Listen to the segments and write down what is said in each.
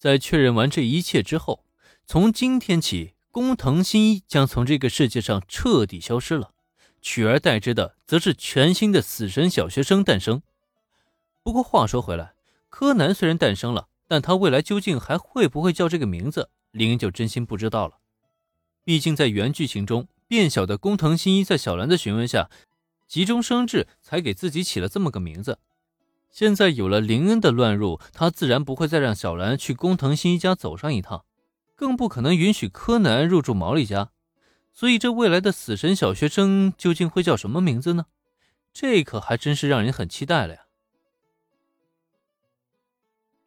在确认完这一切之后，从今天起，工藤新一将从这个世界上彻底消失了，取而代之的则是全新的死神小学生诞生。不过话说回来，柯南虽然诞生了，但他未来究竟还会不会叫这个名字，林就真心不知道了。毕竟在原剧情中，变小的工藤新一在小兰的询问下，急中生智才给自己起了这么个名字。现在有了林恩的乱入，他自然不会再让小兰去工藤新一家走上一趟，更不可能允许柯南入住毛利家。所以，这未来的死神小学生究竟会叫什么名字呢？这可还真是让人很期待了呀！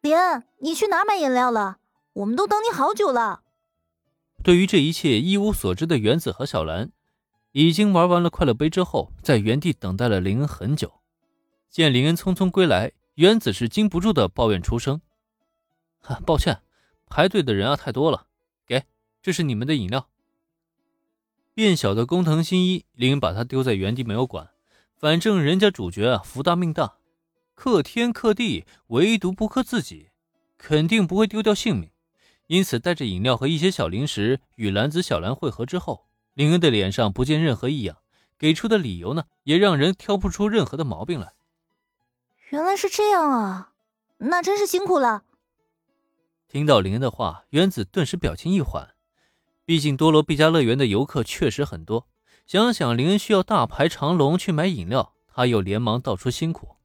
林恩，你去哪买饮料了？我们都等你好久了。对于这一切一无所知的原子和小兰，已经玩完了快乐杯之后，在原地等待了林恩很久。见林恩匆匆归来，原子是禁不住的抱怨出声：“哈，抱歉，排队的人啊太多了。给，这是你们的饮料。”变小的工藤新一，林恩把他丢在原地没有管，反正人家主角啊福大命大，克天克地，唯独不克自己，肯定不会丢掉性命。因此，带着饮料和一些小零食与兰子、小兰会合之后，林恩的脸上不见任何异样，给出的理由呢也让人挑不出任何的毛病来。原来是这样啊，那真是辛苦了。听到林恩的话，原子顿时表情一缓。毕竟多罗毕加乐园的游客确实很多，想想林恩需要大排长龙去买饮料，他又连忙道出辛苦。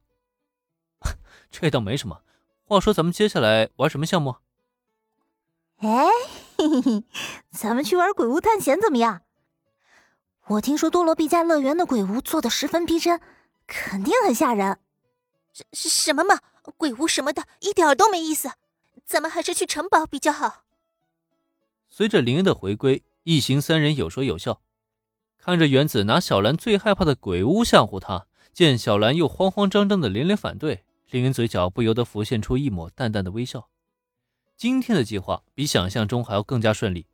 这倒没什么。话说，咱们接下来玩什么项目？哎，嘿嘿嘿，咱们去玩鬼屋探险怎么样？我听说多罗毕加乐园的鬼屋做的十分逼真，肯定很吓人。什什么嘛，鬼屋什么的，一点都没意思。咱们还是去城堡比较好。随着林恩的回归，一行三人有说有笑，看着原子拿小兰最害怕的鬼屋吓唬他，见小兰又慌慌张张的连连反对，林恩嘴角不由得浮现出一抹淡淡的微笑。今天的计划比想象中还要更加顺利，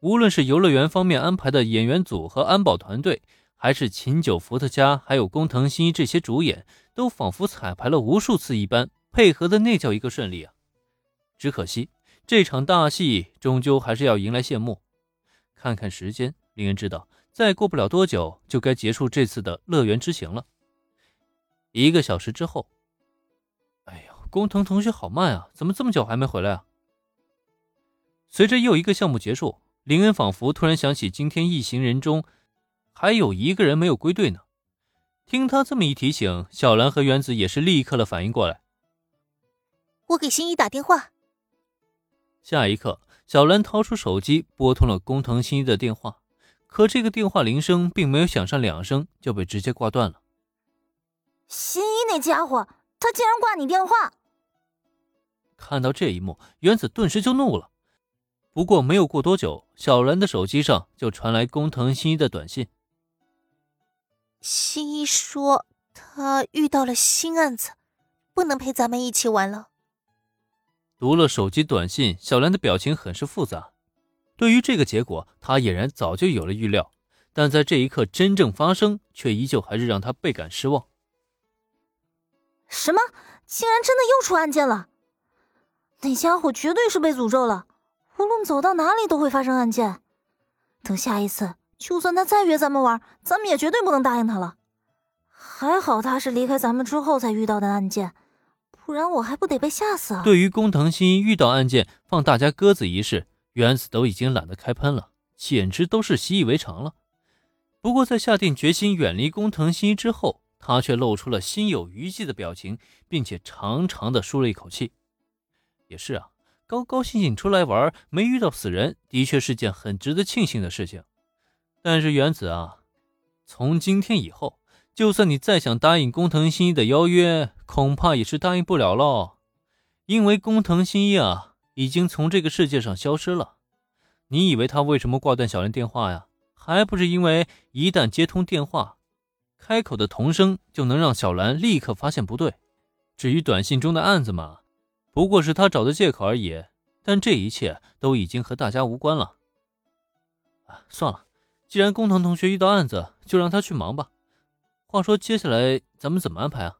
无论是游乐园方面安排的演员组和安保团队。还是秦九、伏特加，还有工藤新一这些主演，都仿佛彩排了无数次一般，配合的那叫一个顺利啊！只可惜这场大戏终究还是要迎来谢幕。看看时间，令人知道再过不了多久就该结束这次的乐园之行了。一个小时之后，哎呀，工藤同学好慢啊，怎么这么久还没回来啊？随着又一个项目结束，林恩仿佛突然想起今天一行人中。还有一个人没有归队呢。听他这么一提醒，小兰和原子也是立刻的反应过来。我给新一打电话。下一刻，小兰掏出手机拨通了工藤新一的电话，可这个电话铃声并没有响上两声就被直接挂断了。新一那家伙，他竟然挂你电话！看到这一幕，原子顿时就怒了。不过没有过多久，小兰的手机上就传来工藤新一的短信。新一说他遇到了新案子，不能陪咱们一起玩了。读了手机短信，小兰的表情很是复杂。对于这个结果，她俨然早就有了预料，但在这一刻真正发生，却依旧还是让她倍感失望。什么？竟然真的又出案件了？那家伙绝对是被诅咒了，无论走到哪里都会发生案件。等下一次。就算他再约咱们玩，咱们也绝对不能答应他了。还好他是离开咱们之后才遇到的案件，不然我还不得被吓死啊！对于工藤新一遇到案件放大家鸽子一事，原子都已经懒得开喷了，简直都是习以为常了。不过在下定决心远离工藤新一之后，他却露出了心有余悸的表情，并且长长的舒了一口气。也是啊，高高兴兴出来玩，没遇到死人，的确是件很值得庆幸的事情。但是原子啊，从今天以后，就算你再想答应工藤新一的邀约，恐怕也是答应不了喽。因为工藤新一啊，已经从这个世界上消失了。你以为他为什么挂断小兰电话呀？还不是因为一旦接通电话，开口的童声就能让小兰立刻发现不对。至于短信中的案子嘛，不过是他找的借口而已。但这一切都已经和大家无关了。啊，算了。既然工藤同学遇到案子，就让他去忙吧。话说，接下来咱们怎么安排啊？